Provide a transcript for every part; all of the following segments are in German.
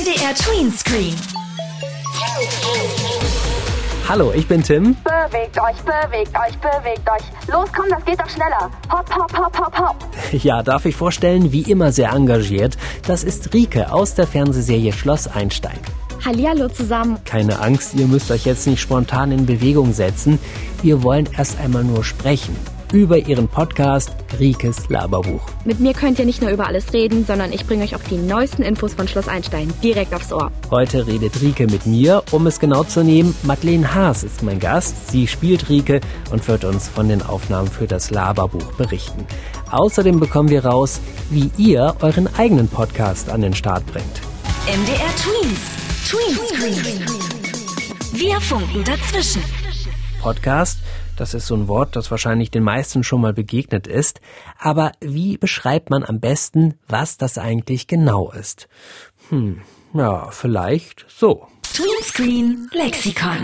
MDR Tweenscreen. Hallo, ich bin Tim. Bewegt euch, bewegt euch, bewegt euch. Los, komm, das geht doch schneller. Hopp, hopp, hopp, hopp, hopp. Ja, darf ich vorstellen, wie immer sehr engagiert. Das ist Rike aus der Fernsehserie Schloss Einstein. Hallihallo zusammen. Keine Angst, ihr müsst euch jetzt nicht spontan in Bewegung setzen. Wir wollen erst einmal nur sprechen über ihren Podcast Rikes Laberbuch. Mit mir könnt ihr nicht nur über alles reden, sondern ich bringe euch auch die neuesten Infos von Schloss Einstein direkt aufs Ohr. Heute redet Rike mit mir. Um es genau zu nehmen, Madeleine Haas ist mein Gast. Sie spielt Rike und wird uns von den Aufnahmen für das Laberbuch berichten. Außerdem bekommen wir raus, wie ihr euren eigenen Podcast an den Start bringt. MDR Tweens. Tweenscreen. Wir funken dazwischen. Podcast das ist so ein Wort, das wahrscheinlich den meisten schon mal begegnet ist. Aber wie beschreibt man am besten, was das eigentlich genau ist? Hm, ja, vielleicht so. Tweenscreen Lexikon.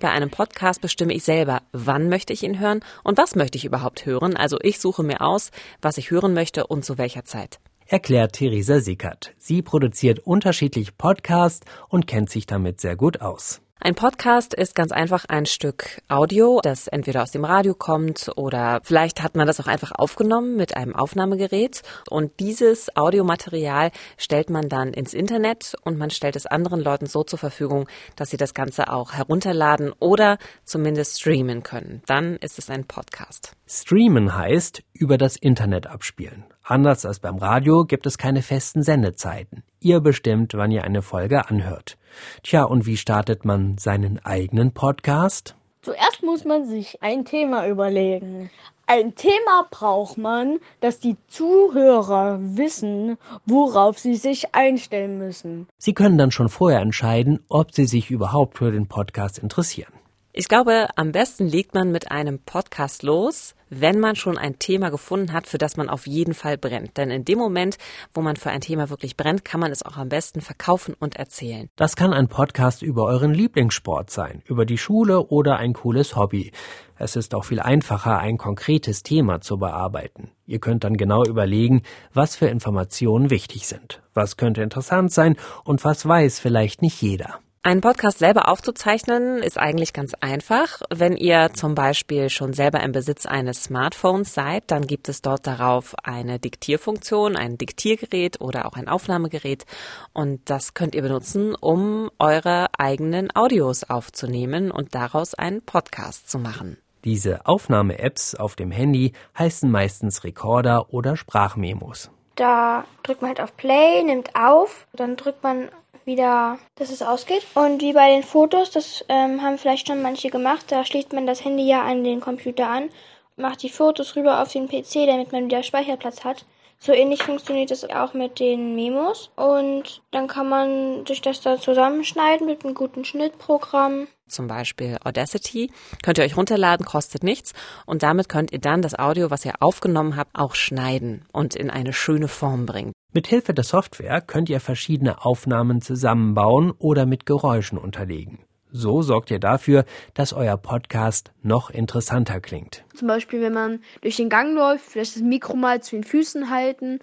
Bei einem Podcast bestimme ich selber, wann möchte ich ihn hören und was möchte ich überhaupt hören. Also ich suche mir aus, was ich hören möchte und zu welcher Zeit erklärt Theresa Sickert. Sie produziert unterschiedliche Podcasts und kennt sich damit sehr gut aus. Ein Podcast ist ganz einfach ein Stück Audio, das entweder aus dem Radio kommt oder vielleicht hat man das auch einfach aufgenommen mit einem Aufnahmegerät und dieses Audiomaterial stellt man dann ins Internet und man stellt es anderen Leuten so zur Verfügung, dass sie das Ganze auch herunterladen oder zumindest streamen können. Dann ist es ein Podcast. Streamen heißt über das Internet abspielen. Anders als beim Radio gibt es keine festen Sendezeiten. Ihr bestimmt, wann ihr eine Folge anhört. Tja, und wie startet man seinen eigenen Podcast? Zuerst muss man sich ein Thema überlegen. Ein Thema braucht man, dass die Zuhörer wissen, worauf sie sich einstellen müssen. Sie können dann schon vorher entscheiden, ob sie sich überhaupt für den Podcast interessieren. Ich glaube, am besten legt man mit einem Podcast los, wenn man schon ein Thema gefunden hat, für das man auf jeden Fall brennt. Denn in dem Moment, wo man für ein Thema wirklich brennt, kann man es auch am besten verkaufen und erzählen. Das kann ein Podcast über euren Lieblingssport sein, über die Schule oder ein cooles Hobby. Es ist auch viel einfacher, ein konkretes Thema zu bearbeiten. Ihr könnt dann genau überlegen, was für Informationen wichtig sind, was könnte interessant sein und was weiß vielleicht nicht jeder. Einen Podcast selber aufzuzeichnen ist eigentlich ganz einfach. Wenn ihr zum Beispiel schon selber im Besitz eines Smartphones seid, dann gibt es dort darauf eine Diktierfunktion, ein Diktiergerät oder auch ein Aufnahmegerät. Und das könnt ihr benutzen, um eure eigenen Audios aufzunehmen und daraus einen Podcast zu machen. Diese Aufnahme-Apps auf dem Handy heißen meistens Recorder oder Sprachmemos. Da drückt man halt auf Play, nimmt auf, dann drückt man wieder, dass es ausgeht. Und wie bei den Fotos, das ähm, haben vielleicht schon manche gemacht, da schließt man das Handy ja an den Computer an, macht die Fotos rüber auf den PC, damit man wieder Speicherplatz hat. So ähnlich funktioniert es auch mit den Memos. Und dann kann man sich das da zusammenschneiden mit einem guten Schnittprogramm. Zum Beispiel Audacity. Könnt ihr euch runterladen, kostet nichts. Und damit könnt ihr dann das Audio, was ihr aufgenommen habt, auch schneiden und in eine schöne Form bringen. Mit Hilfe der Software könnt ihr verschiedene Aufnahmen zusammenbauen oder mit Geräuschen unterlegen. So sorgt ihr dafür, dass euer Podcast noch interessanter klingt. Zum Beispiel, wenn man durch den Gang läuft, vielleicht das Mikro mal zu den Füßen halten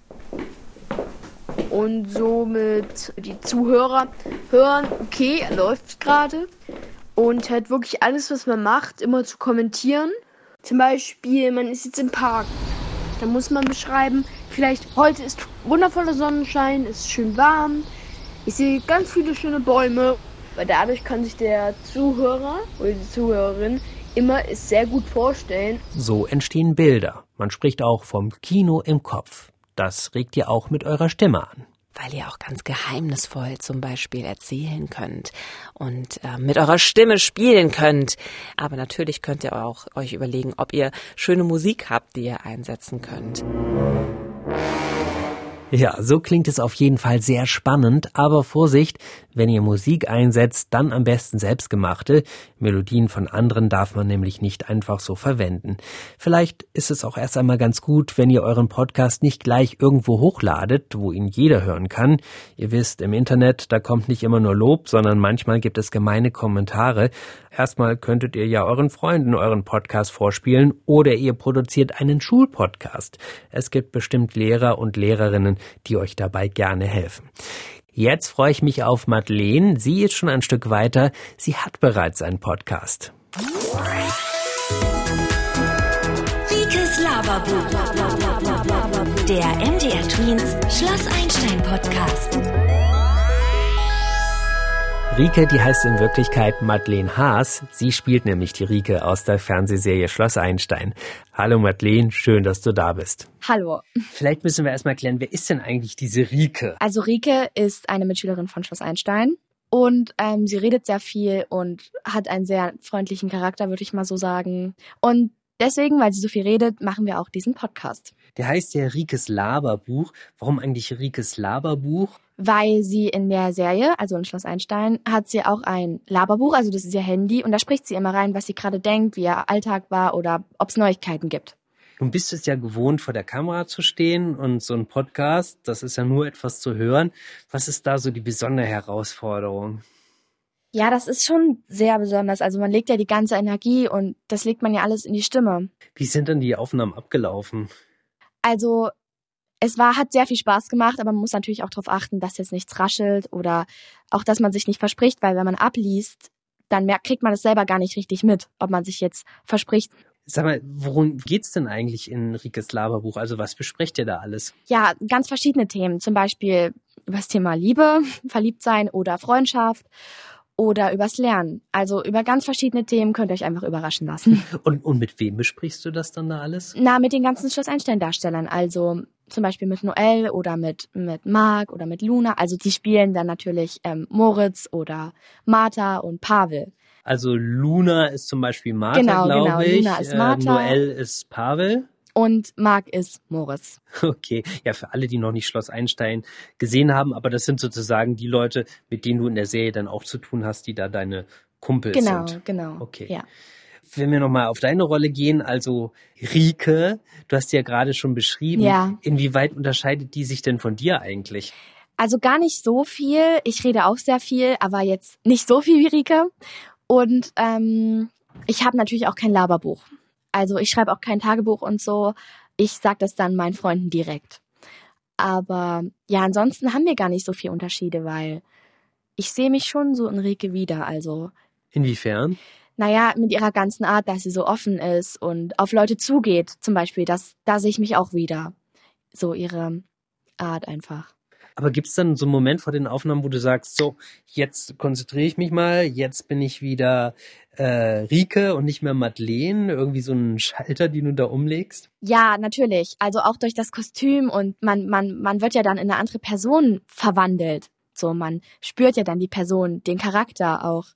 und somit die Zuhörer hören, okay, er läuft gerade und halt wirklich alles, was man macht, immer zu kommentieren. Zum Beispiel, man ist jetzt im Park. Da muss man beschreiben, vielleicht heute ist wundervoller Sonnenschein, ist schön warm. Ich sehe ganz viele schöne Bäume weil dadurch kann sich der Zuhörer oder die Zuhörerin immer es sehr gut vorstellen. So entstehen Bilder. Man spricht auch vom Kino im Kopf. Das regt ihr auch mit eurer Stimme an weil ihr auch ganz geheimnisvoll zum Beispiel erzählen könnt und äh, mit eurer Stimme spielen könnt. Aber natürlich könnt ihr auch euch überlegen, ob ihr schöne Musik habt, die ihr einsetzen könnt. Ja, so klingt es auf jeden Fall sehr spannend, aber Vorsicht, wenn ihr Musik einsetzt, dann am besten selbstgemachte. Melodien von anderen darf man nämlich nicht einfach so verwenden. Vielleicht ist es auch erst einmal ganz gut, wenn ihr euren Podcast nicht gleich irgendwo hochladet, wo ihn jeder hören kann. Ihr wisst, im Internet, da kommt nicht immer nur Lob, sondern manchmal gibt es gemeine Kommentare. Erstmal könntet ihr ja euren Freunden euren Podcast vorspielen oder ihr produziert einen Schulpodcast. Es gibt bestimmt Lehrer und Lehrerinnen, die euch dabei gerne helfen. Jetzt freue ich mich auf Madeleine. Sie ist schon ein Stück weiter. Sie hat bereits einen Podcast. Rikes Laberbuch. Der MDR Twins Schloss Einstein Podcast. Rike, die heißt in Wirklichkeit Madeleine Haas. Sie spielt nämlich die Rike aus der Fernsehserie Schloss Einstein. Hallo Madeleine, schön, dass du da bist. Hallo. Vielleicht müssen wir erstmal klären, wer ist denn eigentlich diese Rike? Also Rike ist eine Mitschülerin von Schloss Einstein. Und ähm, sie redet sehr viel und hat einen sehr freundlichen Charakter, würde ich mal so sagen. Und deswegen, weil sie so viel redet, machen wir auch diesen Podcast. Der heißt ja Rikes Laberbuch. Warum eigentlich Rikes Laberbuch? weil sie in der Serie, also in Schloss Einstein, hat sie auch ein Laberbuch, also das ist ihr Handy, und da spricht sie immer rein, was sie gerade denkt, wie ihr Alltag war oder ob es Neuigkeiten gibt. Du bist es ja gewohnt, vor der Kamera zu stehen und so ein Podcast, das ist ja nur etwas zu hören. Was ist da so die besondere Herausforderung? Ja, das ist schon sehr besonders. Also man legt ja die ganze Energie und das legt man ja alles in die Stimme. Wie sind denn die Aufnahmen abgelaufen? Also es war, hat sehr viel Spaß gemacht, aber man muss natürlich auch darauf achten, dass jetzt nichts raschelt oder auch, dass man sich nicht verspricht, weil wenn man abliest, dann merkt, kriegt man das selber gar nicht richtig mit, ob man sich jetzt verspricht. Sag mal, worum geht's denn eigentlich in Rikes Laberbuch? Also was besprecht ihr da alles? Ja, ganz verschiedene Themen. Zum Beispiel über das Thema Liebe, Verliebtsein oder Freundschaft oder übers Lernen. Also über ganz verschiedene Themen könnt ihr euch einfach überraschen lassen. Und, und mit wem besprichst du das dann da alles? Na, mit den ganzen Schloss Einstein-Darstellern. Also zum Beispiel mit Noel oder mit, mit Marc oder mit Luna. Also die spielen dann natürlich ähm, Moritz oder Martha und Pavel. Also Luna ist zum Beispiel Martha, Genau, glaube genau. ich. Luna ist Martha. Äh, Noel ist Pavel. Und Marc ist Moritz. Okay, ja, für alle, die noch nicht Schloss Einstein gesehen haben, aber das sind sozusagen die Leute, mit denen du in der Serie dann auch zu tun hast, die da deine Kumpels Genau, sind. genau. Okay. Ja. Wenn wir nochmal auf deine Rolle gehen, also Rike, du hast die ja gerade schon beschrieben. Ja. Inwieweit unterscheidet die sich denn von dir eigentlich? Also gar nicht so viel. Ich rede auch sehr viel, aber jetzt nicht so viel wie Rike. Und ähm, ich habe natürlich auch kein Laberbuch. Also ich schreibe auch kein Tagebuch und so. Ich sag das dann meinen Freunden direkt. Aber ja, ansonsten haben wir gar nicht so viel Unterschiede, weil ich sehe mich schon so in Rike wieder. Also, Inwiefern? naja, mit ihrer ganzen Art, dass sie so offen ist und auf Leute zugeht, zum Beispiel, das, da sehe ich mich auch wieder. So ihre Art einfach. Aber gibt's dann so einen Moment vor den Aufnahmen, wo du sagst, so, jetzt konzentriere ich mich mal, jetzt bin ich wieder äh, Rike und nicht mehr Madeleine, irgendwie so einen Schalter, den du da umlegst? Ja, natürlich. Also auch durch das Kostüm und man, man, man wird ja dann in eine andere Person verwandelt. So, man spürt ja dann die Person, den Charakter auch.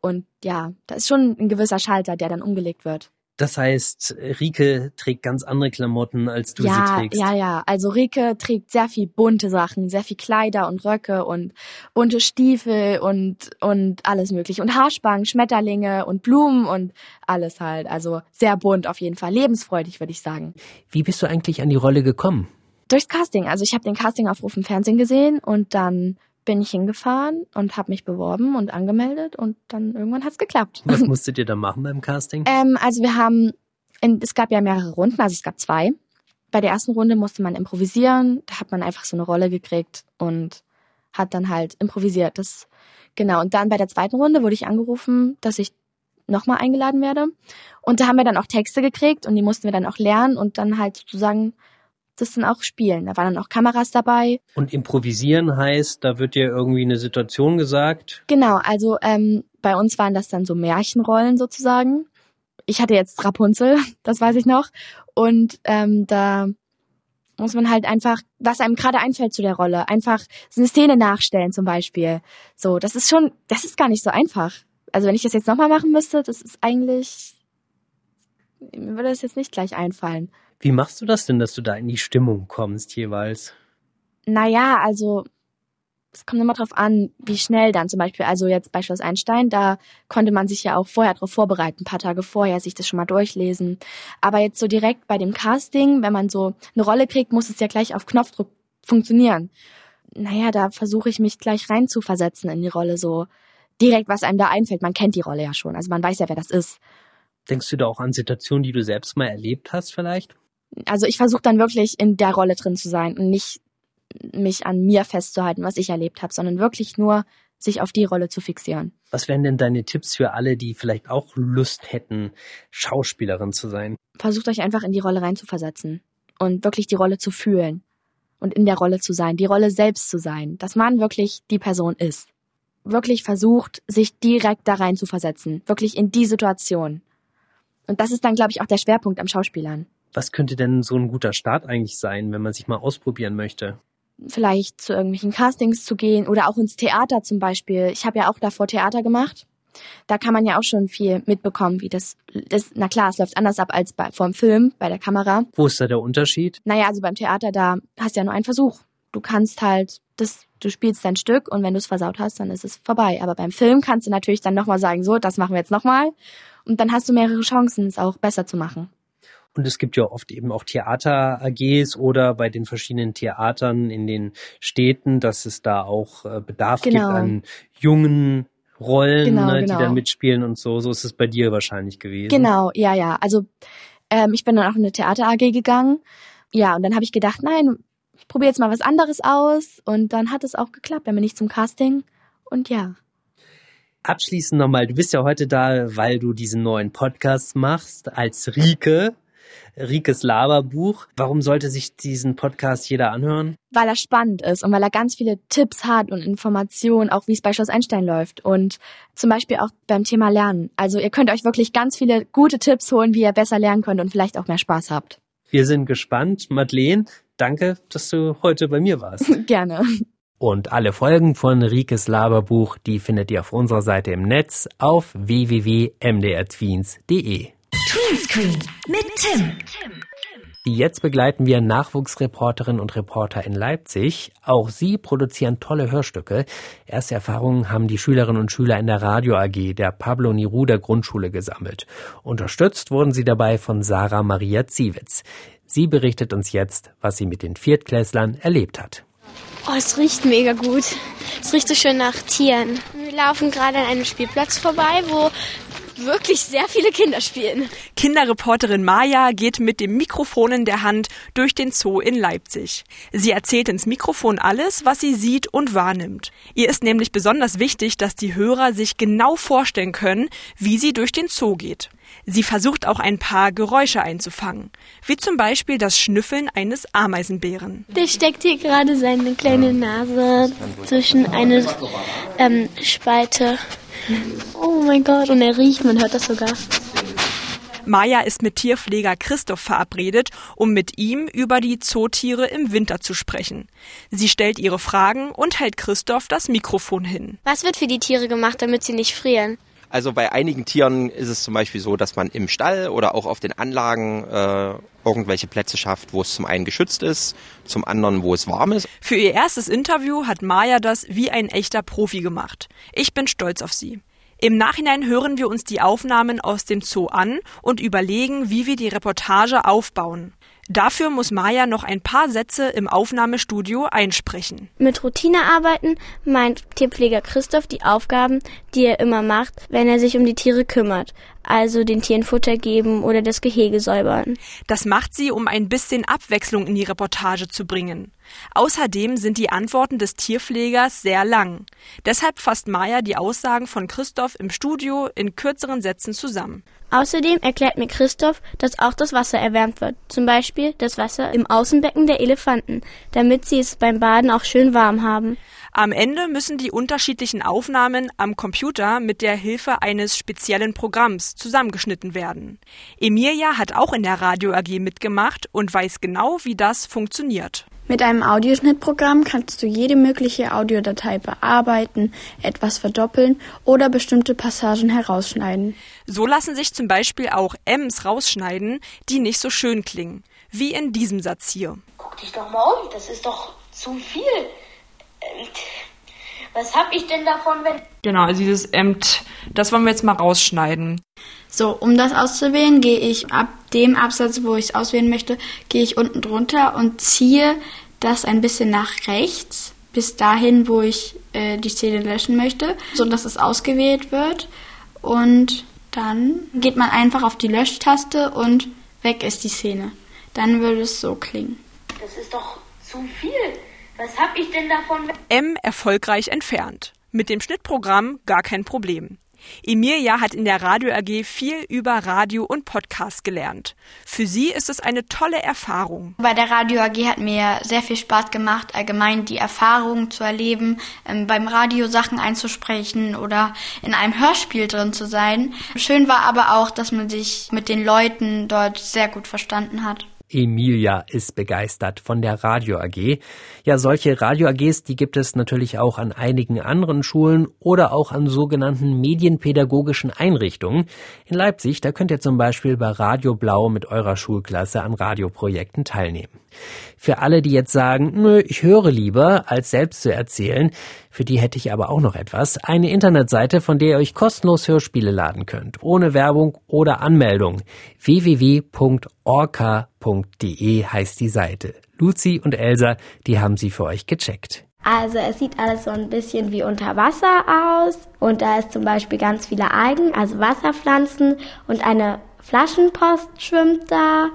Und ja, da ist schon ein gewisser Schalter, der dann umgelegt wird. Das heißt, Rike trägt ganz andere Klamotten, als du ja, sie trägst. ja, ja. Also Rike trägt sehr viel bunte Sachen, sehr viel Kleider und Röcke und bunte Stiefel und, und alles mögliche. Und Haarspangen, Schmetterlinge und Blumen und alles halt. Also sehr bunt auf jeden Fall. Lebensfreudig, würde ich sagen. Wie bist du eigentlich an die Rolle gekommen? Durchs Casting. Also ich habe den Castingaufruf im Fernsehen gesehen und dann bin ich hingefahren und habe mich beworben und angemeldet und dann irgendwann hat's geklappt. Was musstet ihr da machen beim Casting? Ähm, also wir haben, in, es gab ja mehrere Runden, also es gab zwei. Bei der ersten Runde musste man improvisieren, da hat man einfach so eine Rolle gekriegt und hat dann halt improvisiert. Das genau. Und dann bei der zweiten Runde wurde ich angerufen, dass ich nochmal eingeladen werde. Und da haben wir dann auch Texte gekriegt und die mussten wir dann auch lernen und dann halt sozusagen das dann auch spielen. Da waren dann auch Kameras dabei. Und improvisieren heißt, da wird dir irgendwie eine Situation gesagt. Genau, also ähm, bei uns waren das dann so Märchenrollen sozusagen. Ich hatte jetzt Rapunzel, das weiß ich noch. Und ähm, da muss man halt einfach, was einem gerade einfällt zu der Rolle, einfach so eine Szene nachstellen zum Beispiel. So, das ist schon, das ist gar nicht so einfach. Also wenn ich das jetzt nochmal machen müsste, das ist eigentlich, mir würde das jetzt nicht gleich einfallen. Wie machst du das denn, dass du da in die Stimmung kommst jeweils? Naja, also es kommt immer drauf an, wie schnell dann zum Beispiel, also jetzt bei Schloss Einstein, da konnte man sich ja auch vorher darauf vorbereiten, ein paar Tage vorher sich das schon mal durchlesen. Aber jetzt so direkt bei dem Casting, wenn man so eine Rolle kriegt, muss es ja gleich auf Knopfdruck funktionieren. Naja, da versuche ich mich gleich rein zu versetzen in die Rolle, so direkt, was einem da einfällt. Man kennt die Rolle ja schon, also man weiß ja, wer das ist. Denkst du da auch an Situationen, die du selbst mal erlebt hast vielleicht? Also ich versuche dann wirklich in der Rolle drin zu sein und nicht mich an mir festzuhalten, was ich erlebt habe, sondern wirklich nur sich auf die Rolle zu fixieren. Was wären denn deine Tipps für alle, die vielleicht auch Lust hätten, Schauspielerin zu sein? Versucht euch einfach in die Rolle reinzuversetzen und wirklich die Rolle zu fühlen und in der Rolle zu sein, die Rolle selbst zu sein, dass man wirklich die Person ist. Wirklich versucht, sich direkt da rein zu versetzen, wirklich in die Situation. Und das ist dann, glaube ich, auch der Schwerpunkt am Schauspielern. Was könnte denn so ein guter Start eigentlich sein, wenn man sich mal ausprobieren möchte? Vielleicht zu irgendwelchen Castings zu gehen oder auch ins Theater zum Beispiel. Ich habe ja auch davor Theater gemacht. Da kann man ja auch schon viel mitbekommen, wie das, das na klar, es läuft anders ab als bei, vor dem Film, bei der Kamera. Wo ist da der Unterschied? Naja, also beim Theater, da hast du ja nur einen Versuch. Du kannst halt, das, du spielst dein Stück und wenn du es versaut hast, dann ist es vorbei. Aber beim Film kannst du natürlich dann nochmal sagen, so, das machen wir jetzt nochmal. Und dann hast du mehrere Chancen, es auch besser zu machen. Und es gibt ja oft eben auch Theater-AGs oder bei den verschiedenen Theatern in den Städten, dass es da auch äh, Bedarf Genau. gibt an jungen Rollen, Genau, ne, die genau. da mitspielen und so. So ist es bei dir wahrscheinlich gewesen. Genau, ja, ja. Also ähm, ich bin dann auch in eine Theater AG gegangen. Ja, und dann habe ich gedacht, nein, ich probiere jetzt mal was anderes aus. Und dann hat es auch geklappt. Dann bin ich zum Casting. Und ja. Abschließend nochmal, du bist ja heute da, weil du diesen neuen Podcast machst als Rike. Rikes Laberbuch. Warum sollte sich diesen Podcast jeder anhören? Weil er spannend ist und weil er ganz viele Tipps hat und Informationen, auch wie es bei Schloss Einstein läuft. Und zum Beispiel auch beim Thema Lernen. Also ihr könnt euch wirklich ganz viele gute Tipps holen, wie ihr besser lernen könnt und vielleicht auch mehr Spaß habt. Wir sind gespannt. Madeleine, danke, dass du heute bei mir warst. Gerne. Und alle Folgen von Rikes Laberbuch, die findet ihr auf unserer Seite im Netz auf www.mdrtweens.de. Tweenscreen mit Tim. Jetzt begleiten wir Nachwuchsreporterinnen und Reporter in Leipzig. Auch sie produzieren tolle Hörstücke. Erste Erfahrungen haben die Schülerinnen und Schüler in der Radio AG der Pablo Neruda Grundschule gesammelt. Unterstützt wurden sie dabei von Sarah Maria Ziewitz. Sie berichtet uns jetzt, was sie mit den Viertklässlern erlebt hat. Oh, es riecht mega gut. Es riecht so schön nach Tieren. Wir laufen gerade an einem Spielplatz vorbei, wo wirklich sehr viele Kinder spielen. Kinderreporterin Maja geht mit dem Mikrofon in der Hand durch den Zoo in Leipzig. Sie erzählt ins Mikrofon alles, was sie sieht und wahrnimmt. Ihr ist nämlich besonders wichtig, dass die Hörer sich genau vorstellen können, wie sie durch den Zoo geht. Sie versucht auch ein paar Geräusche einzufangen, wie zum Beispiel das Schnüffeln eines Ameisenbären. Der steckt hier gerade seine kleine Nase zwischen eine ähm, Spalte. Oh mein Gott, und er riecht, man hört das sogar. Maja ist mit Tierpfleger Christoph verabredet, um mit ihm über die Zootiere im Winter zu sprechen. Sie stellt ihre Fragen und hält Christoph das Mikrofon hin. Was wird für die Tiere gemacht, damit sie nicht frieren? Also bei einigen Tieren ist es zum Beispiel so, dass man im Stall oder auch auf den Anlagen äh, irgendwelche Plätze schafft, wo es zum einen geschützt ist, zum anderen, wo es warm ist. Für ihr erstes Interview hat Maja das wie ein echter Profi gemacht. Ich bin stolz auf sie. Im Nachhinein hören wir uns die Aufnahmen aus dem Zoo an und überlegen, wie wir die Reportage aufbauen. Dafür muss Maja noch ein paar Sätze im Aufnahmestudio einsprechen. Mit Routine arbeiten meint Tierpfleger Christoph die Aufgaben, die er immer macht, wenn er sich um die Tiere kümmert. Also den Tieren Futter geben oder das Gehege säubern. Das macht sie, um ein bisschen Abwechslung in die Reportage zu bringen. Außerdem sind die Antworten des Tierpflegers sehr lang. Deshalb fasst Maja die Aussagen von Christoph im Studio in kürzeren Sätzen zusammen. Außerdem erklärt mir Christoph, dass auch das Wasser erwärmt wird. Zum Beispiel das Wasser im Außenbecken der Elefanten, damit sie es beim Baden auch schön warm haben. Am Ende müssen die unterschiedlichen Aufnahmen am Computer mit der Hilfe eines speziellen Programms zusammengeschnitten werden. Emilia hat auch in der Radio AG mitgemacht und weiß genau, wie das funktioniert. Mit einem Audioschnittprogramm kannst du jede mögliche Audiodatei bearbeiten, etwas verdoppeln oder bestimmte Passagen herausschneiden. So lassen sich zum Beispiel auch M's rausschneiden, die nicht so schön klingen. Wie in diesem Satz hier. Guck dich doch mal um, das ist doch zu viel. Was hab ich denn davon, wenn... Genau, also dieses Emt, das wollen wir jetzt mal rausschneiden. So, um das auszuwählen, gehe ich ab dem Absatz, wo ich es auswählen möchte, gehe ich unten drunter und ziehe das ein bisschen nach rechts, bis dahin, wo ich äh, die Szene löschen möchte, so dass es ausgewählt wird. Und dann geht man einfach auf die Löschtaste und weg ist die Szene. Dann würde es so klingen. Das ist doch zu viel. Was hab ich denn davon. M erfolgreich entfernt. Mit dem Schnittprogramm gar kein Problem. Emilia hat in der Radio AG viel über Radio und Podcast gelernt. Für sie ist es eine tolle Erfahrung. Bei der Radio AG hat mir sehr viel Spaß gemacht, allgemein die Erfahrung zu erleben, ähm, beim Radio Sachen einzusprechen oder in einem Hörspiel drin zu sein. Schön war aber auch, dass man sich mit den Leuten dort sehr gut verstanden hat. Emilia ist begeistert von der Radio AG. Ja, solche Radio AGs, die gibt es natürlich auch an einigen anderen Schulen oder auch an sogenannten medienpädagogischen Einrichtungen. In Leipzig, da könnt ihr zum Beispiel bei Radio Blau mit eurer Schulklasse an Radioprojekten teilnehmen. Für alle, die jetzt sagen, nö, ich höre lieber, als selbst zu erzählen, für die hätte ich aber auch noch etwas. Eine Internetseite, von der ihr euch kostenlos Hörspiele laden könnt, ohne Werbung oder Anmeldung. www.orca.de heißt die Seite. Luzi und Elsa, die haben sie für euch gecheckt. Also es sieht alles so ein bisschen wie unter Wasser aus und da ist zum Beispiel ganz viele Algen, also Wasserpflanzen und eine Flaschenpost schwimmt da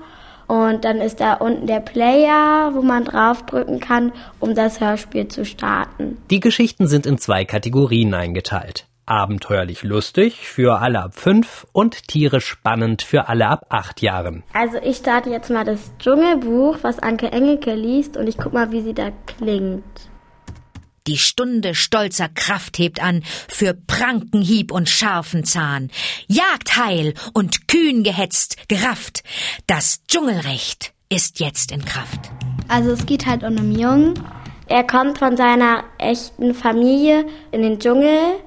und dann ist da unten der Player, wo man draufdrücken kann, um das Hörspiel zu starten. Die Geschichten sind in zwei Kategorien eingeteilt. Abenteuerlich lustig für alle ab fünf und tierisch spannend für alle ab acht Jahren. Also ich starte jetzt mal das Dschungelbuch, was Anke Engelke liest und ich guck mal, wie sie da klingt. Die Stunde stolzer Kraft hebt an für Prankenhieb und scharfen Zahn. Jagdheil und kühn gehetzt, gerafft. Das Dschungelrecht ist jetzt in Kraft. Also es geht halt um einen Jungen. Er kommt von seiner echten Familie in den Dschungel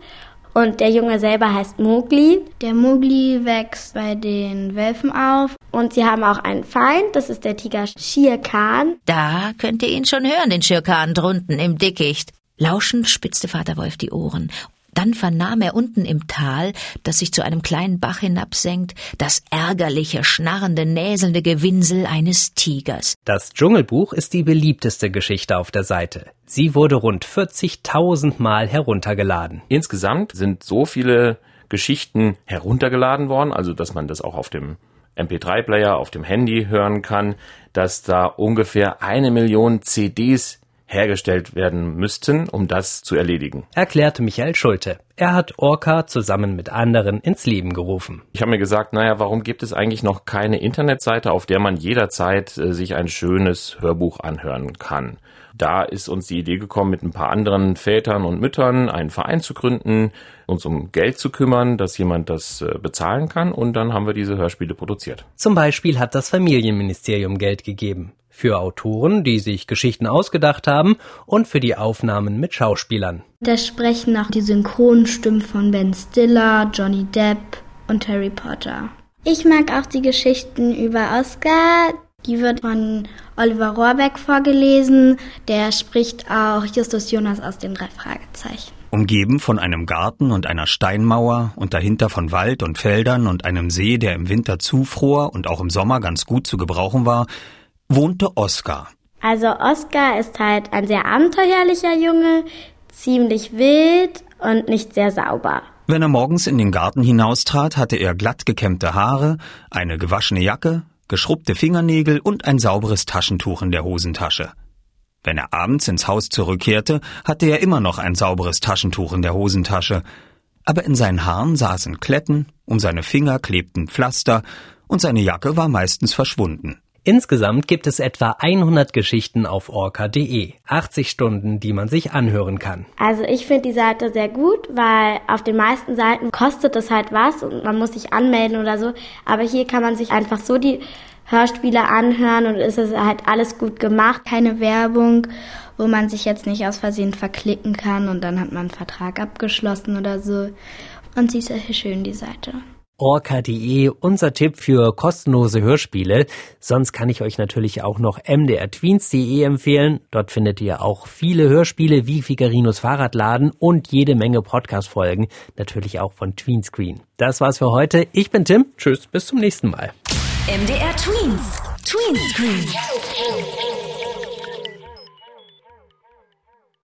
und der Junge selber heißt Mowgli. Der Mowgli wächst bei den Wölfen auf. Und sie haben auch einen Feind, das ist der Tiger Shere Khan. Da könnt ihr ihn schon hören, den Shere Khan drunten im Dickicht. Lauschend spitzte Vater Wolf die Ohren. Dann vernahm er unten im Tal, das sich zu einem kleinen Bach hinabsenkt, das ärgerliche, schnarrende, näselnde Gewinsel eines Tigers. Das Dschungelbuch ist die beliebteste Geschichte auf der Seite. Sie wurde rund 40.000 Mal heruntergeladen. Insgesamt sind so viele Geschichten heruntergeladen worden, also dass man das auch auf dem MP3-Player, auf dem Handy hören kann, dass da ungefähr eine Million CDs hergestellt werden müssten, um das zu erledigen. Erklärte Michael Schulte. Er hat Orca zusammen mit anderen ins Leben gerufen. Ich habe mir gesagt, naja, warum gibt es eigentlich noch keine Internetseite, auf der man jederzeit äh, sich ein schönes Hörbuch anhören kann? Da ist uns die Idee gekommen, mit ein paar anderen Vätern und Müttern einen Verein zu gründen, uns um Geld zu kümmern, dass jemand das äh, bezahlen kann und dann haben wir diese Hörspiele produziert. Zum Beispiel hat das Familienministerium Geld gegeben. Für Autoren, die sich Geschichten ausgedacht haben und für die Aufnahmen mit Schauspielern. Da sprechen auch die Synchronstimmen von Ben Stiller, Johnny Depp und Harry Potter. Ich mag auch die Geschichten über Oscar. Die wird von Oliver Rohrbeck vorgelesen. Der spricht auch Justus Jonas aus den drei Fragezeichen. Umgeben von einem Garten und einer Steinmauer und dahinter von Wald und Feldern und einem See, der im Winter zufror und auch im Sommer ganz gut zu gebrauchen war, wohnte Oskar. Also Oskar ist halt ein sehr abenteuerlicher Junge, ziemlich wild und nicht sehr sauber. Wenn er morgens in den Garten hinaustrat, hatte er glatt gekämmte Haare, eine gewaschene Jacke, geschrubbte Fingernägel und ein sauberes Taschentuch in der Hosentasche. Wenn er abends ins Haus zurückkehrte, hatte er immer noch ein sauberes Taschentuch in der Hosentasche, aber in seinen Haaren saßen Kletten, um seine Finger klebten Pflaster und seine Jacke war meistens verschwunden. Insgesamt gibt es etwa 100 Geschichten auf orca.de. 80 Stunden, die man sich anhören kann. Also ich finde die Seite sehr gut, weil auf den meisten Seiten kostet es halt was und man muss sich anmelden oder so. Aber hier kann man sich einfach so die Hörspiele anhören und es ist halt alles gut gemacht. Keine Werbung, wo man sich jetzt nicht aus Versehen verklicken kann und dann hat man einen Vertrag abgeschlossen oder so. Und sie ist sehr schön, die Seite orca.de unser Tipp für kostenlose Hörspiele. Sonst kann ich euch natürlich auch noch mdrtweens.de empfehlen. Dort findet ihr auch viele Hörspiele wie Figarinos Fahrradladen und jede Menge Podcast-Folgen, natürlich auch von Tweenscreen. Das war's für heute. Ich bin Tim. Tschüss, bis zum nächsten Mal. MDR Tweens. Tweenscreen.